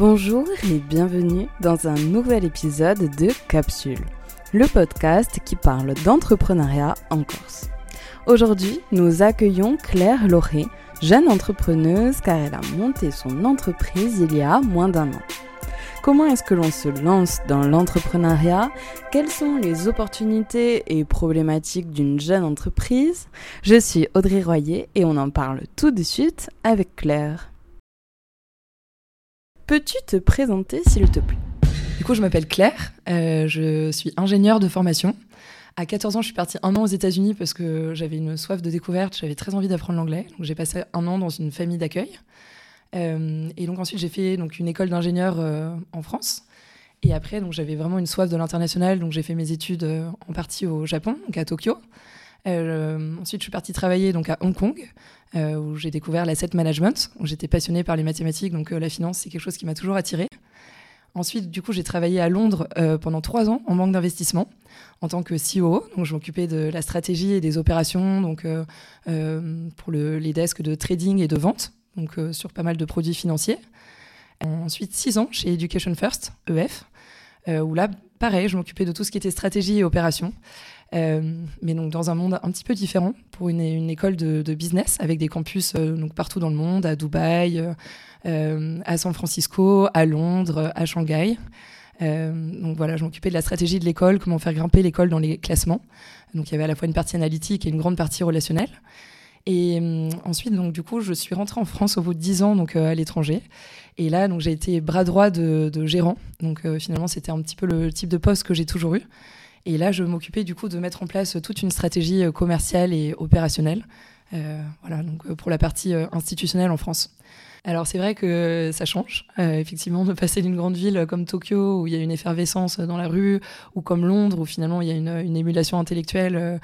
Bonjour et bienvenue dans un nouvel épisode de Capsule, le podcast qui parle d'entrepreneuriat en Corse. Aujourd'hui, nous accueillons Claire Loré, jeune entrepreneuse car elle a monté son entreprise il y a moins d'un an. Comment est-ce que l'on se lance dans l'entrepreneuriat? Quelles sont les opportunités et problématiques d'une jeune entreprise? Je suis Audrey Royer et on en parle tout de suite avec Claire. Peux-tu te présenter s'il te plaît? Du coup, je m'appelle Claire, euh, je suis ingénieure de formation. À 14 ans, je suis partie un an aux États-Unis parce que j'avais une soif de découverte, j'avais très envie d'apprendre l'anglais. Donc j'ai passé un an dans une famille d'accueil. Euh, et donc ensuite, j'ai fait donc, une école d'ingénieur euh, en France. Et après, j'avais vraiment une soif de l'international, donc j'ai fait mes études en partie au Japon, donc à Tokyo. Ensuite, je suis partie travailler donc à Hong Kong, euh, où j'ai découvert l'asset management, où j'étais passionnée par les mathématiques, donc euh, la finance, c'est quelque chose qui m'a toujours attirée. Ensuite, du coup, j'ai travaillé à Londres euh, pendant trois ans en banque d'investissement en tant que CEO. Donc, je m'occupais de la stratégie et des opérations, donc pour le, les desks de trading et de vente, donc sur pas mal de produits financiers. Ensuite, six ans chez Education First, EF, où là, pareil, je m'occupais de tout ce qui était stratégie et opération. Euh, mais donc dans un monde un petit peu différent pour une, école de, business avec des campus euh, donc partout dans le monde, à Dubaï, euh, à San Francisco, à Londres, à Shanghai. donc voilà, je m'occupais de la stratégie de l'école, comment faire grimper l'école dans les classements. Donc il y avait à la fois une partie analytique et une grande partie relationnelle. Et ensuite, donc du coup, je suis rentrée en France au bout de 10 ans, donc à l'étranger. Et là, donc j'ai été bras droit de, de gérant. Donc finalement, c'était un petit peu le type de poste que j'ai toujours eu. Et là, je m'occupais du coup de mettre en place toute une stratégie euh, commerciale et opérationnelle. Euh, voilà, donc euh, pour la partie institutionnelle en France. Alors c'est vrai que ça change, effectivement, de passer d'une grande ville comme Tokyo où il y a une effervescence dans la rue, ou comme Londres où finalement il y a une, une émulation intellectuelle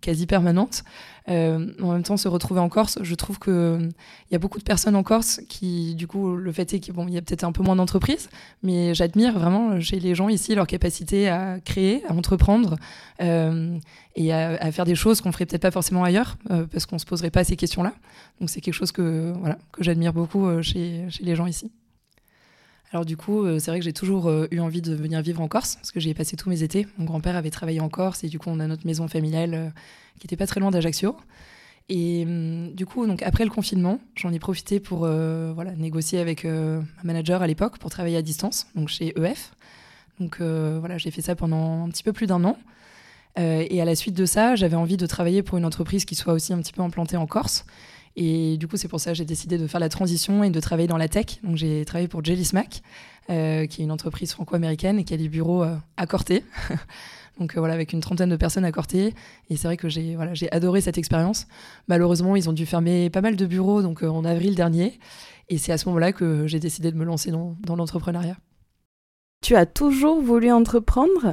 quasi permanente, euh, en même temps, se retrouver en Corse, je trouve qu'il euh, y a beaucoup de personnes en Corse qui, du coup, le fait est qu'il y a peut-être un peu moins d'entreprises, mais j'admire vraiment chez les gens ici leur capacité à créer, à entreprendre euh, et à, faire des choses qu'on ferait peut-être pas forcément ailleurs parce qu'on se poserait pas ces questions-là. Donc c'est quelque chose que, voilà, que j'admire beaucoup chez, chez les gens ici. Alors du coup, c'est vrai que j'ai toujours eu envie de venir vivre en Corse, parce que j'y ai passé tous mes étés. Mon grand-père avait travaillé en Corse, et du coup, on a notre maison familiale qui était pas très loin d'Ajaccio. Et hum, du coup, donc après le confinement, j'en ai profité pour euh, voilà, négocier avec euh, un manager à l'époque pour travailler à distance, donc chez EF. Donc euh, voilà, j'ai fait ça pendant un petit peu plus d'un an. et à la suite de ça, j'avais envie de travailler pour une entreprise qui soit aussi un petit peu implantée en Corse. Et du coup, c'est pour ça que j'ai décidé de faire la transition et de travailler dans la tech. Donc j'ai travaillé pour Jelly Smack, qui est une entreprise franco-américaine et qui a des bureaux à Corté. Donc euh, voilà, avec une trentaine de personnes à Corté. Et c'est vrai que j'ai voilà, adoré cette expérience. Malheureusement, ils ont dû fermer pas mal de bureaux donc, euh, en avril dernier. Et c'est à ce moment-là que j'ai décidé de me lancer dans, dans l'entrepreneuriat. Tu as toujours voulu entreprendre?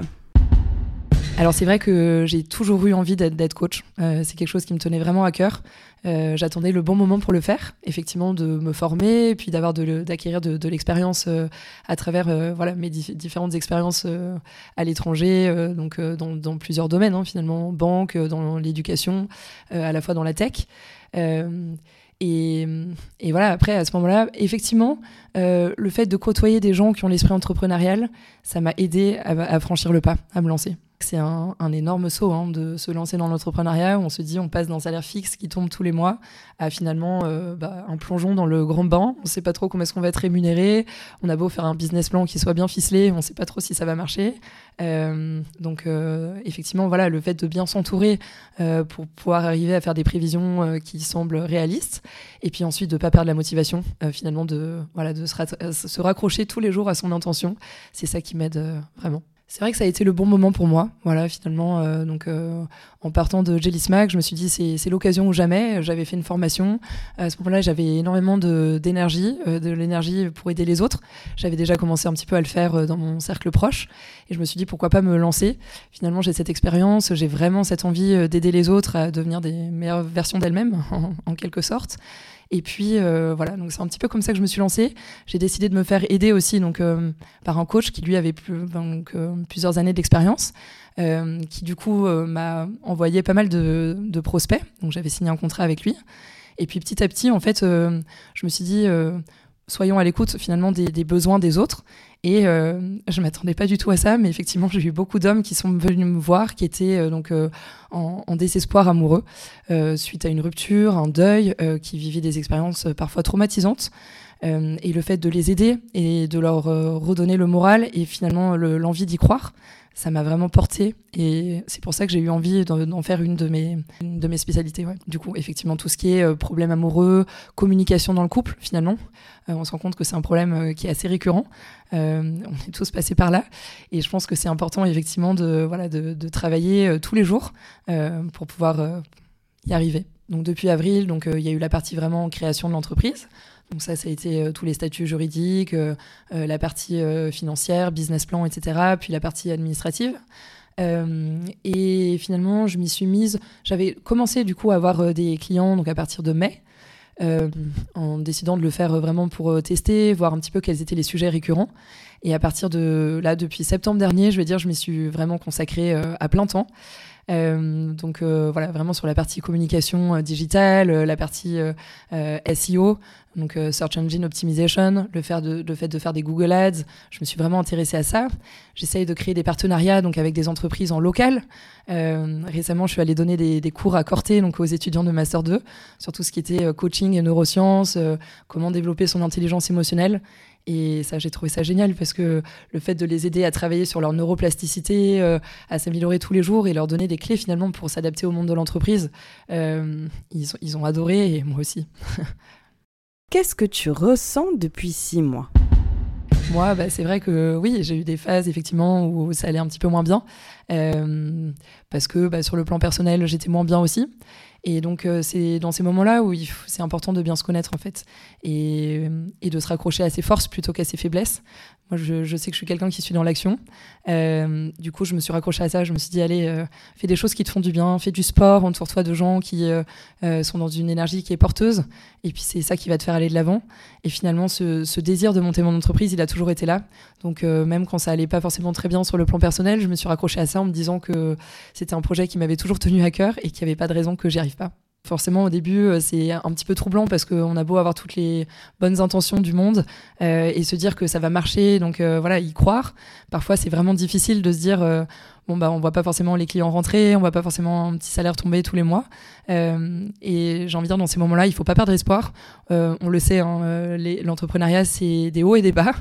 Alors c'est vrai que j'ai toujours eu envie d'être coach. Euh, c'est quelque chose qui me tenait vraiment à cœur. Euh, j'attendais le bon moment pour le faire, effectivement, de me former, puis d'avoir d'acquérir de, l'expérience euh, à travers voilà mes différentes expériences à l'étranger, donc dans, plusieurs domaines hein, finalement, banque, dans l'éducation, à la fois dans la tech. Et, voilà, après, à ce moment-là, effectivement, le fait de côtoyer des gens qui ont l'esprit entrepreneurial, ça m'a aidé à, franchir le pas, à me lancer. C'est un, énorme saut hein, de se lancer dans l'entrepreneuriat on se dit on passe d'un salaire fixe qui tombe tous les mois à finalement euh, bah, un plongeon dans le grand bain. On ne sait pas trop comment est-ce qu'on va être rémunéré. On a beau faire un business plan qui soit bien ficelé, on ne sait pas trop si ça va marcher. Euh, donc euh, effectivement, voilà, le fait de bien s'entourer pour pouvoir arriver à faire des prévisions qui semblent réalistes, et puis ensuite de ne pas perdre la motivation, finalement de voilà de se raccrocher tous les jours à son intention, c'est ça qui m'aide vraiment. C'est vrai que ça a été le bon moment pour moi. Voilà, finalement, euh, donc euh, en partant de Jelly Smack, je me suis dit c'est l'occasion ou jamais. J'avais fait une formation. À ce moment-là, j'avais énormément d'énergie, de, de l'énergie pour aider les autres. J'avais déjà commencé un petit peu à le faire euh, dans mon cercle proche, et je me suis dit pourquoi pas me lancer? Finalement, j'ai cette expérience, j'ai vraiment cette envie d'aider les autres à devenir des meilleures versions d'elles-mêmes, en, quelque sorte. Et puis euh, voilà, donc c'est un petit peu comme ça que je me suis lancée. J'ai décidé de me faire aider aussi donc euh, par un coach qui lui avait euh, plusieurs années d'expérience, qui du coup m'a envoyé pas mal de, de prospects. Donc j'avais signé un contrat avec lui. Et puis petit à petit, en fait, je me suis dit soyons à l'écoute finalement des, besoins des autres. Et je je m'attendais pas du tout à ça, mais effectivement, j'ai eu beaucoup d'hommes qui sont venus me voir, qui étaient donc en, en, désespoir amoureux suite à une rupture, un deuil, qui vivaient des expériences parfois traumatisantes. Et le fait de les aider et de leur redonner le moral et finalement l'envie d'y croire, ça m'a vraiment porté et c'est pour ça que j'ai eu envie d'en faire une de mes, de mes spécialités. Du coup, effectivement, tout ce qui est euh, problème amoureux, communication dans le couple, finalement, euh, on se rend compte que c'est un problème euh, qui est assez récurrent. on est tous passés par là et je pense que c'est important, effectivement, de, voilà, de travailler tous les jours pour pouvoir y arriver. Donc depuis avril, donc il y a eu la partie vraiment création de l'entreprise. Donc ça, ça a été euh, tous les statuts juridiques, euh, euh, la partie financière, business plan, etc., puis la partie administrative. et finalement, je m'y suis mise. J'avais commencé du coup à avoir des clients donc à partir de mai, en décidant de le faire vraiment pour tester, voir un petit peu quels étaient les sujets récurrents. Et à partir de là, depuis septembre dernier, je vais dire, je m'y suis vraiment consacrée à plein temps. Euh, donc euh, voilà, vraiment sur la partie communication euh, digitale, la partie SEO, donc Search Engine Optimization, le, fait de faire des Google Ads. Je me suis vraiment intéressée à ça. J'essaye de créer des partenariats donc avec des entreprises en local. récemment, je suis allée donner des, des, cours à Corté, donc aux étudiants de Master 2, sur tout ce qui était coaching et neurosciences, comment développer son intelligence émotionnelle. Et ça, j'ai trouvé ça génial parce que le fait de les aider à travailler sur leur neuroplasticité, euh, à s'améliorer tous les jours et leur donner des clés finalement pour s'adapter au monde de l'entreprise, euh, ils, ils ont adoré et moi aussi. Qu'est-ce que tu ressens depuis six mois? Moi, bah, c'est vrai que oui, j'ai eu des phases effectivement où ça allait un petit peu moins bien, euh, parce que bah, sur le plan personnel, j'étais moins bien aussi. Et donc, euh, c'est dans ces moments-là où c'est important de bien se connaître, en fait, et, et, de se raccrocher à ses forces plutôt qu'à ses faiblesses. Moi, je, je, sais que je suis quelqu'un qui suis dans l'action. Euh, du coup, je me suis raccrochée à ça. Je me suis dit, allez, euh, fais des choses qui te font du bien, fais du sport, entoure-toi de gens qui euh, euh, sont dans une énergie qui est porteuse. Et puis, c'est ça qui va te faire aller de l'avant. Et finalement, ce, ce, désir de monter mon entreprise, il a toujours été là. Donc, même quand ça allait pas forcément très bien sur le plan personnel, je me suis raccrochée à ça en me disant que c'était un projet qui m'avait toujours tenu à cœur et qu'il n'y avait pas de raison que j'y arrive pas. Forcément, au début, euh, c'est un petit peu troublant parce qu'on a beau avoir toutes les bonnes intentions du monde euh, et se dire que ça va marcher, donc euh, voilà, y croire. Parfois, c'est vraiment difficile de se dire bon bah on voit pas forcément les clients rentrer, on voit pas forcément un petit salaire tomber tous les mois. Euh, et j'ai envie de dire dans ces moments-là, il faut pas perdre espoir. Euh, on le sait, hein, euh, l'entrepreneuriat c'est des hauts et des bas.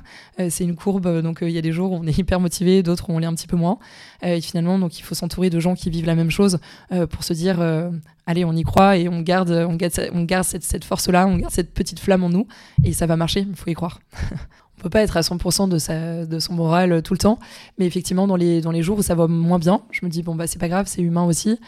c'est une courbe, donc il y a des jours où on est hyper motivé, d'autres où on l'est un petit peu moins. et finalement, donc il faut s'entourer de gens qui vivent la même chose pour se dire allez, on y croit et on garde, on garde, on garde cette, cette force-là, on garde cette petite flamme en nous et ça va marcher. Il faut y croire. on peut pas être à 100% de, sa, de son moral euh, tout le temps. Mais effectivement, dans les, dans les jours où ça va moins bien, je me dis, bon, bah, c'est pas grave, c'est humain aussi.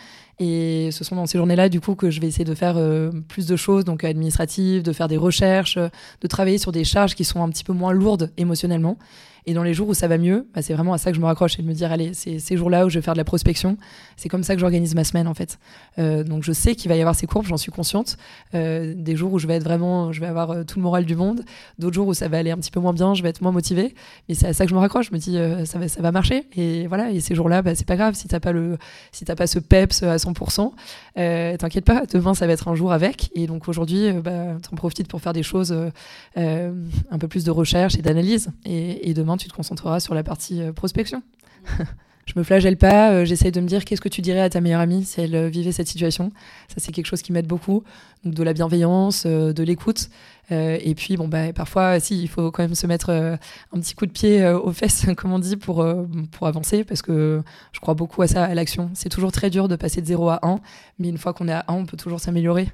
Et ce sont dans ces journées-là, du coup, que je vais essayer de faire euh, plus de choses, donc administratives, de faire des recherches, de travailler sur des charges qui sont un petit peu moins lourdes émotionnellement. Et dans les jours où ça va mieux, bah, c'est vraiment à ça que je me raccroche et de me dire, allez, c'est ces jours-là où je vais faire de la prospection. C'est comme ça que j'organise ma semaine, en fait. Euh, donc je sais qu'il va y avoir ces courbes, j'en suis consciente. Euh, des jours où je vais être vraiment, je vais avoir euh, tout le moral du monde. D'autres jours où ça va aller un petit peu moins bien, je vais être moins motivée. Mais c'est à ça que je me raccroche. Je me dis, euh, ça, va, ça va marcher. Et voilà, et ces jours-là, bah, c'est pas grave. Si t'as pas, le, si pas ce peps à 100%, euh, t'inquiète pas, demain ça va être un jour avec. Et donc aujourd'hui, bah, t'en profites pour faire des choses, un peu plus de recherche et d'analyse. Et, demain, tu te concentreras sur la partie euh, prospection. Je me flagelle pas, euh, j'essaye de me dire qu'est-ce que tu dirais à ta meilleure amie si elle euh, vivait cette situation? Ça, c'est quelque chose qui m'aide beaucoup. Donc, de la bienveillance, de l'écoute. et puis, bon, bah, parfois, si, il faut quand même se mettre un petit coup de pied aux fesses, comme on dit, pour, pour avancer, parce que je crois beaucoup à ça, à l'action. C'est toujours très dur de passer de 0 à 1, mais une fois qu'on est à 1, on peut toujours s'améliorer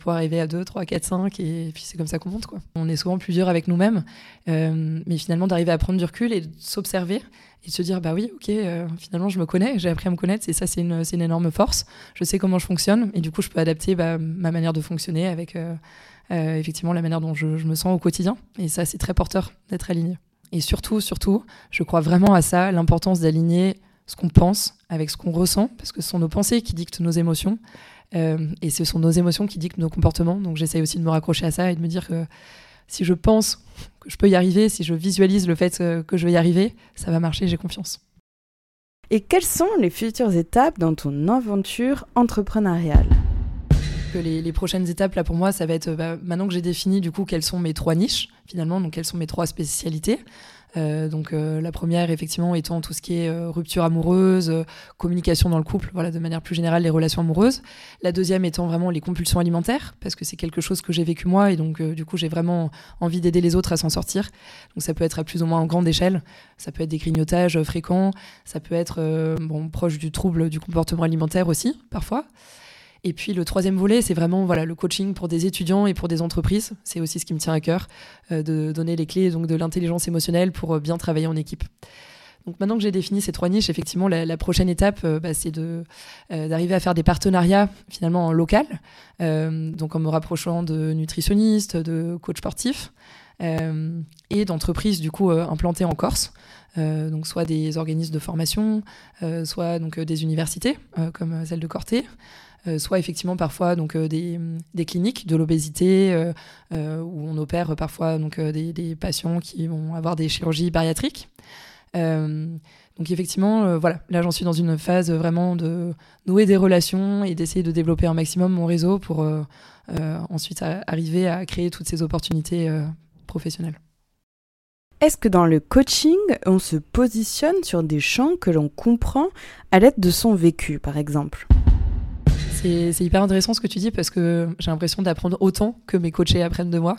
pour arriver à 2, 3, 4, 5, et puis c'est comme ça qu'on monte. Quoi. On est souvent plus dur avec nous-mêmes, mais finalement, d'arriver à prendre du recul et de s'observer et de se dire bah oui ok euh, finalement je me connais j'ai appris à me connaître et ça c'est une, une, énorme force. Je sais comment je fonctionne et du coup je peux adapter bah, ma manière de fonctionner avec euh, euh, effectivement la manière dont je, je, me sens au quotidien. Et ça c'est très porteur d'être aligné. Et surtout surtout je crois vraiment à ça l'importance d'aligner ce qu'on pense avec ce qu'on ressent parce que ce sont nos pensées qui dictent nos émotions et ce sont nos émotions qui dictent nos comportements. Donc j'essaye aussi de me raccrocher à ça et de me dire que si je pense que je peux y arriver, si je visualise le fait euh, que je vais y arriver, ça va marcher, j'ai confiance. Et quelles sont les futures étapes dans ton aventure entrepreneuriale? Que les, prochaines étapes là pour moi, ça va être bah, maintenant que j'ai défini du coup quelles sont mes trois niches finalement, donc quelles sont mes trois spécialités. Euh, donc euh, la première, effectivement, étant tout ce qui est euh, rupture amoureuse, communication dans le couple, voilà, de manière plus générale, les relations amoureuses. La deuxième étant vraiment les compulsions alimentaires, parce que c'est quelque chose que j'ai vécu moi, et donc du coup j'ai vraiment envie d'aider les autres à s'en sortir. Donc ça peut être à plus ou moins en grande échelle, ça peut être des grignotages fréquents, ça peut être bon, proche du trouble du comportement alimentaire aussi, parfois. Et puis le troisième volet, c'est vraiment voilà le coaching pour des étudiants et pour des entreprises. C'est aussi ce qui me tient à cœur, euh, de donner les clés donc de l'intelligence émotionnelle pour euh, bien travailler en équipe. Donc maintenant que j'ai défini ces trois niches, effectivement, la, prochaine étape, euh, bah, c'est de, d'arriver à faire des partenariats finalement en local, donc en me rapprochant de nutritionnistes, de coachs sportifs et d'entreprises du coup implantées en Corse. donc soit des organismes de formation, soit donc des universités comme celle de Corté, soit effectivement parfois donc euh, des, des, cliniques de l'obésité euh, où on opère parfois donc des, des, patients qui vont avoir des chirurgies bariatriques. donc effectivement, voilà, là j'en suis dans une phase vraiment de nouer des relations et d'essayer de développer un maximum mon réseau pour ensuite arriver à créer toutes ces opportunités professionnelles. Est-ce que dans le coaching, on se positionne sur des champs que l'on comprend à l'aide de son vécu, par exemple? C'est hyper intéressant ce que tu dis parce que j'ai l'impression d'apprendre autant que mes coachés apprennent de moi.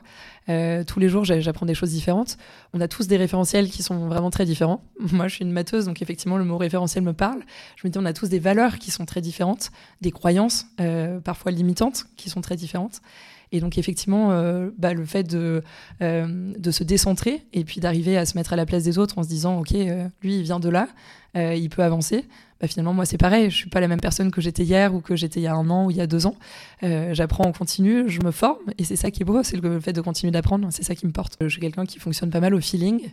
Euh, tous les jours, j'apprends des choses différentes. On a tous des référentiels qui sont vraiment très différents. Moi, je suis une matheuse, donc effectivement, le mot référentiel me parle. Je me dis, on a tous des valeurs qui sont très différentes, des croyances euh, parfois limitantes qui sont très différentes. Et donc effectivement, euh, bah, le fait de, de se décentrer et puis d'arriver à se mettre à la place des autres en se disant, OK, lui, il vient de là, il peut avancer. Bah, finalement, moi, c'est pareil. Je suis pas la même personne que j'étais hier ou que j'étais il y a un an ou il y a deux ans. Euh, j'apprends en continu, je me forme et c'est ça qui est beau, c'est le fait de continuer d'apprendre. C'est ça qui me porte. Je suis quelqu'un qui fonctionne pas mal au feeling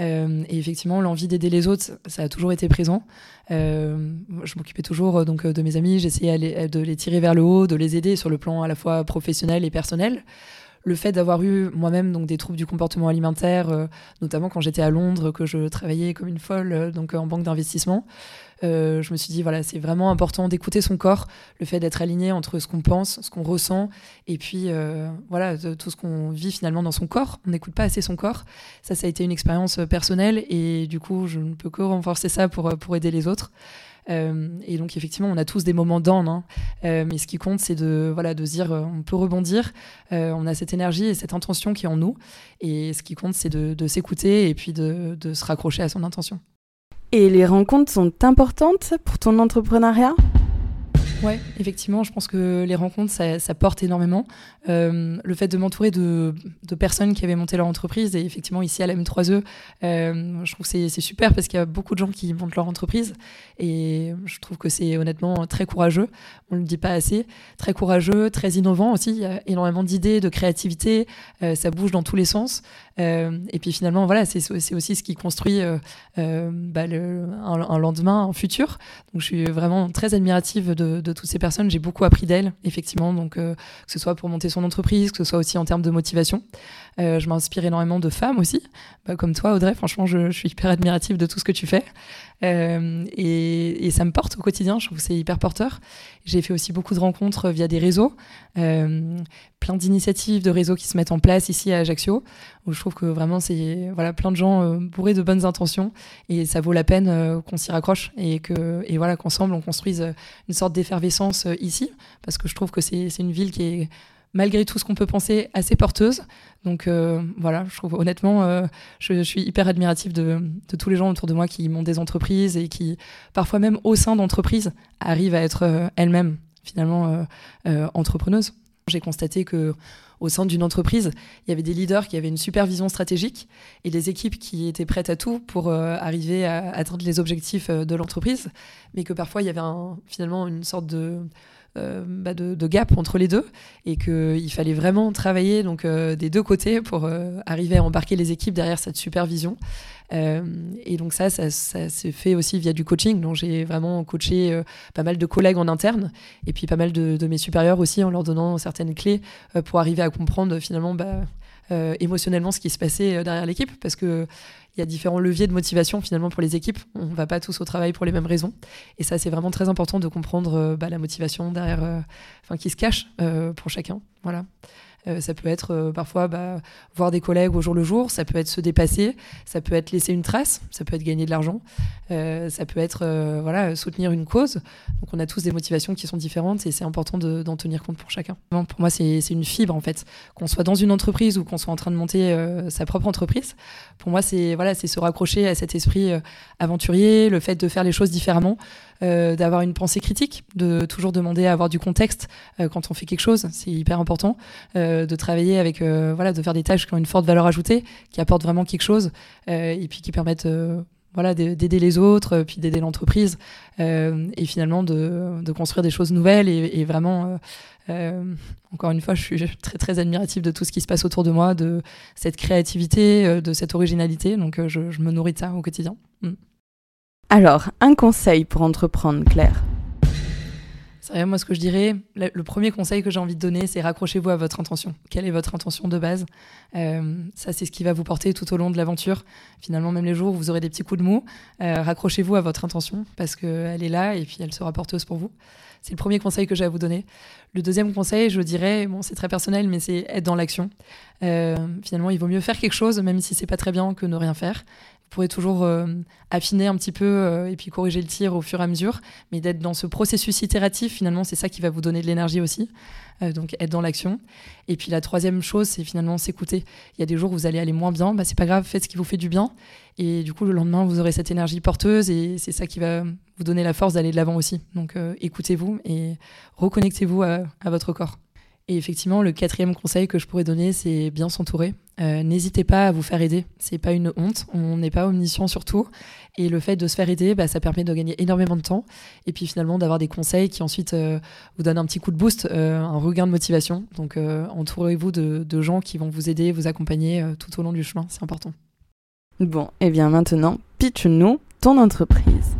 euh, et effectivement, l'envie d'aider les autres, ça a toujours été présent. Euh, je m'occupais toujours donc de mes amis, j'essayais de les tirer vers le haut, de les aider sur le plan à la fois professionnel et personnel le fait d'avoir eu moi-même donc des troubles du comportement alimentaire, notamment quand j'étais à Londres, que je travaillais comme une folle donc en banque d'investissement, euh, je me suis dit, voilà, c'est vraiment important d'écouter son corps, le fait d'être aligné entre ce qu'on pense, ce qu'on ressent, et puis euh, voilà, tout ce qu'on vit finalement dans son corps. On n'écoute pas assez son corps. Ça, ça a été une expérience euh, personnelle, et du coup, je ne peux que renforcer ça pour, pour aider les autres. Et donc effectivement, on a tous des moments d'en, hein. mais ce qui compte, c'est de voilà de dire, on peut rebondir, on a cette énergie et cette intention qui est en nous, et ce qui compte, c'est de, s'écouter et puis de se raccrocher à son intention. Et les rencontres sont importantes pour ton entrepreneuriat? Ouais, effectivement, je pense que les rencontres, ça, porte énormément. Euh, le fait de m'entourer de, personnes qui avaient monté leur entreprise, et effectivement, ici à la M3E, euh, je trouve que c'est super parce qu'il y a beaucoup de gens qui montent leur entreprise, et je trouve que c'est honnêtement très courageux. On ne le dit pas assez. Très courageux, très innovant aussi. Il y a énormément d'idées, de créativité, euh, ça bouge dans tous les sens. Et puis finalement, voilà, c'est aussi ce qui construit bah, un, lendemain, un futur. Donc je suis vraiment très admirative de toutes ces personnes. J'ai beaucoup appris d'elles, effectivement, donc euh, que ce soit pour monter son entreprise, que ce soit aussi en termes de motivation. Euh, je m'inspire énormément de femmes aussi, bah, comme toi, Audrey. Franchement, je, suis hyper admirative de tout ce que tu fais. Euh, et, ça me porte au quotidien. Je trouve que c'est hyper porteur. J'ai fait aussi beaucoup de rencontres via des réseaux, plein d'initiatives de réseaux qui se mettent en place ici à Ajaccio, où je trouve que vraiment c'est voilà plein de gens bourrés de bonnes intentions et ça vaut la peine qu'on s'y raccroche et que et voilà qu'ensemble on construise une sorte d'effervescence ici, parce que je trouve que c'est une ville qui est malgré tout ce qu'on peut penser, assez porteuse. Donc euh, voilà, je trouve honnêtement, euh, je, suis hyper admirative de, tous les gens autour de moi qui montent des entreprises et qui, parfois même au sein d'entreprises, arrivent à être euh, elles-mêmes finalement entrepreneuses. J'ai constaté que au sein d'une entreprise, il y avait des leaders qui avaient une supervision stratégique et des équipes qui étaient prêtes à tout pour arriver à atteindre les objectifs de l'entreprise, mais que parfois il y avait finalement une sorte de euh, bah, de, gap entre les deux et qu'il fallait vraiment travailler donc euh, des deux côtés pour euh, arriver à embarquer les équipes derrière cette supervision. et donc ça, ça, s'est fait aussi via du coaching. Donc j'ai vraiment coaché pas mal de collègues en interne et puis pas mal de, mes supérieurs aussi en leur donnant certaines clés pour arriver à comprendre finalement bah, émotionnellement ce qui se passait derrière l'équipe, parce que il y a différents leviers de motivation finalement pour les équipes. On ne va pas tous au travail pour les mêmes raisons. Et ça, c'est vraiment très important de comprendre bah, la motivation derrière, enfin, qui se cache pour chacun. Voilà. Euh, ça peut être euh, parfois bah, voir des collègues au jour le jour, ça peut être se dépasser, ça peut être laisser une trace, ça peut être gagner de l'argent, euh, ça peut être soutenir une cause. Donc on a tous des motivations qui sont différentes et c'est important d'en tenir compte pour chacun. Pour moi, c'est une fibre en fait. Qu'on soit dans une entreprise ou qu'on soit en train de monter sa propre entreprise, pour moi, c'est voilà, se raccrocher à cet esprit aventurier, le fait de faire les choses différemment. D'avoir une pensée critique, de toujours demander à avoir du contexte quand on fait quelque chose, c'est hyper important, de travailler avec, voilà, de faire des tâches qui ont une forte valeur ajoutée, qui apportent vraiment quelque chose, et puis qui permettent voilà, d'aider les autres, puis d'aider l'entreprise, et finalement de, de, construire des choses nouvelles et, vraiment. encore une fois, je suis très très admirative de tout ce qui se passe autour de moi, de cette créativité, de cette originalité. Donc, je, me nourris de ça au quotidien. Mm. Alors, un conseil pour entreprendre, Claire? Vrai, moi, ce que je dirais, le premier conseil que j'ai envie de donner, c'est raccrochez-vous à votre intention. Quelle est votre intention de base? Euh, Ça, c'est ce qui va vous porter tout au long de l'aventure. Finalement, même les jours où vous aurez des petits coups de mou, euh, raccrochez-vous à votre intention parce qu'elle est là et puis elle sera porteuse pour vous. C'est le premier conseil que j'ai à vous donner. Le deuxième conseil, je dirais, bon, c'est très personnel, mais c'est être dans l'action. Euh, finalement, il vaut mieux faire quelque chose, même si c'est pas très bien, que ne rien faire. Pourrez toujours euh, affiner un petit peu euh, et puis corriger le tir au fur et à mesure, mais d'être dans ce processus itératif, finalement, c'est ça qui va vous donner de l'énergie aussi. Euh, donc être dans l'action. Et puis la troisième chose, c'est finalement s'écouter. Il y a des jours où vous allez aller moins bien, bah, c'est pas grave, faites ce qui vous fait du bien. Et du coup, le lendemain, vous aurez cette énergie porteuse et c'est ça qui va vous donner la force d'aller de l'avant aussi. Donc écoutez-vous et reconnectez-vous à votre corps. Et effectivement, le quatrième conseil que je pourrais donner, c'est bien s'entourer. Euh, n'hésitez pas à vous faire aider. C'est pas une honte. On n'est pas omniscient surtout. Et le fait de se faire aider, bah, ça permet de gagner énormément de temps. Et puis finalement, d'avoir des conseils qui ensuite euh, vous donnent un petit coup de boost, euh, un regain de motivation. Donc entourez-vous de, de, gens qui vont vous aider, vous accompagner tout au long du chemin. C'est important. Bon, et bien maintenant, pitch-nous ton entreprise.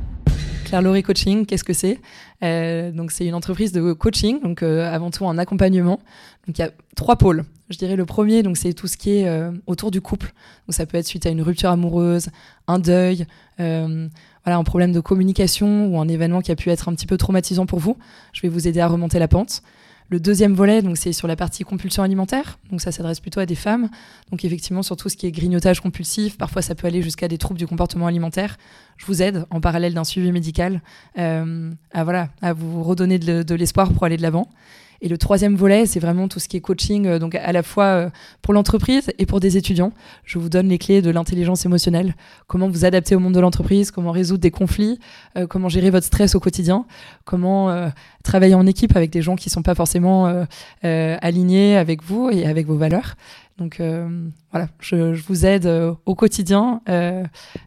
Claire Laurie Coaching, qu'est-ce que c'est? Euh, Donc c'est une entreprise de coaching, donc euh, avant tout en accompagnement. Donc il y a trois pôles. Je dirais le premier, donc c'est tout ce qui est euh, autour du couple. Donc ça peut être suite à une rupture amoureuse, un deuil, voilà un problème de communication ou un événement qui a pu être un petit peu traumatisant pour vous. Je vais vous aider à remonter la pente. Le deuxième volet, donc c'est sur la partie compulsion alimentaire. Donc ça s'adresse plutôt à des femmes. Donc effectivement sur tout ce qui est grignotage compulsif. Parfois ça peut aller jusqu'à des troubles du comportement alimentaire. Je vous aide en parallèle d'un suivi médical euh, à voilà à vous redonner de l'espoir pour aller de l'avant. Et le troisième volet, c'est vraiment tout ce qui est coaching, euh, donc à la fois euh, pour l'entreprise et pour des étudiants. Je vous donne les clés de l'intelligence émotionnelle, comment vous adapter au monde de l'entreprise, comment résoudre des conflits, euh, comment gérer votre stress au quotidien, comment travailler en équipe avec des gens qui ne sont pas forcément alignés avec vous et avec vos valeurs. Donc euh, voilà, je, vous aide euh, au quotidien euh,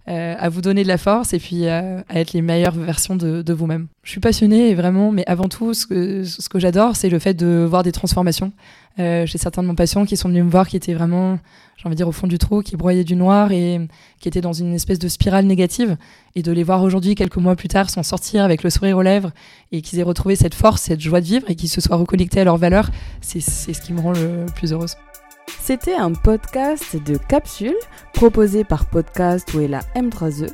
à vous donner de la force et puis à, être les meilleures versions de, vous-même. Je suis passionnée vraiment, mais avant tout, ce que, ce que j'adore, c'est le fait de voir des transformations. J'ai certains de mon patients qui sont venus me voir qui étaient vraiment, j'ai envie de dire, au fond du trou, qui broyaient du noir et qui étaient dans une espèce de spirale négative. Et de les voir aujourd'hui, quelques mois plus tard, s'en sortir avec le sourire aux lèvres et qu'ils aient retrouvé cette force, cette joie de vivre et qu'ils se soient reconnectés à leurs valeurs, c'est ce qui me rend le plus heureuse. C'était un podcast de capsule proposé par Podcast ou la M3E.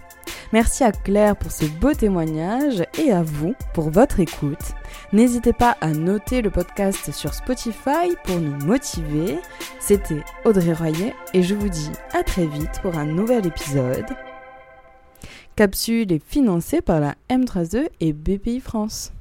Merci à Claire pour ce beau témoignage et à vous pour votre écoute. N'hésitez pas à noter le podcast sur Spotify pour nous motiver. C'était Audrey Royer et je vous dis à très vite pour un nouvel épisode. Capsule est financée par la M3E et BPI France.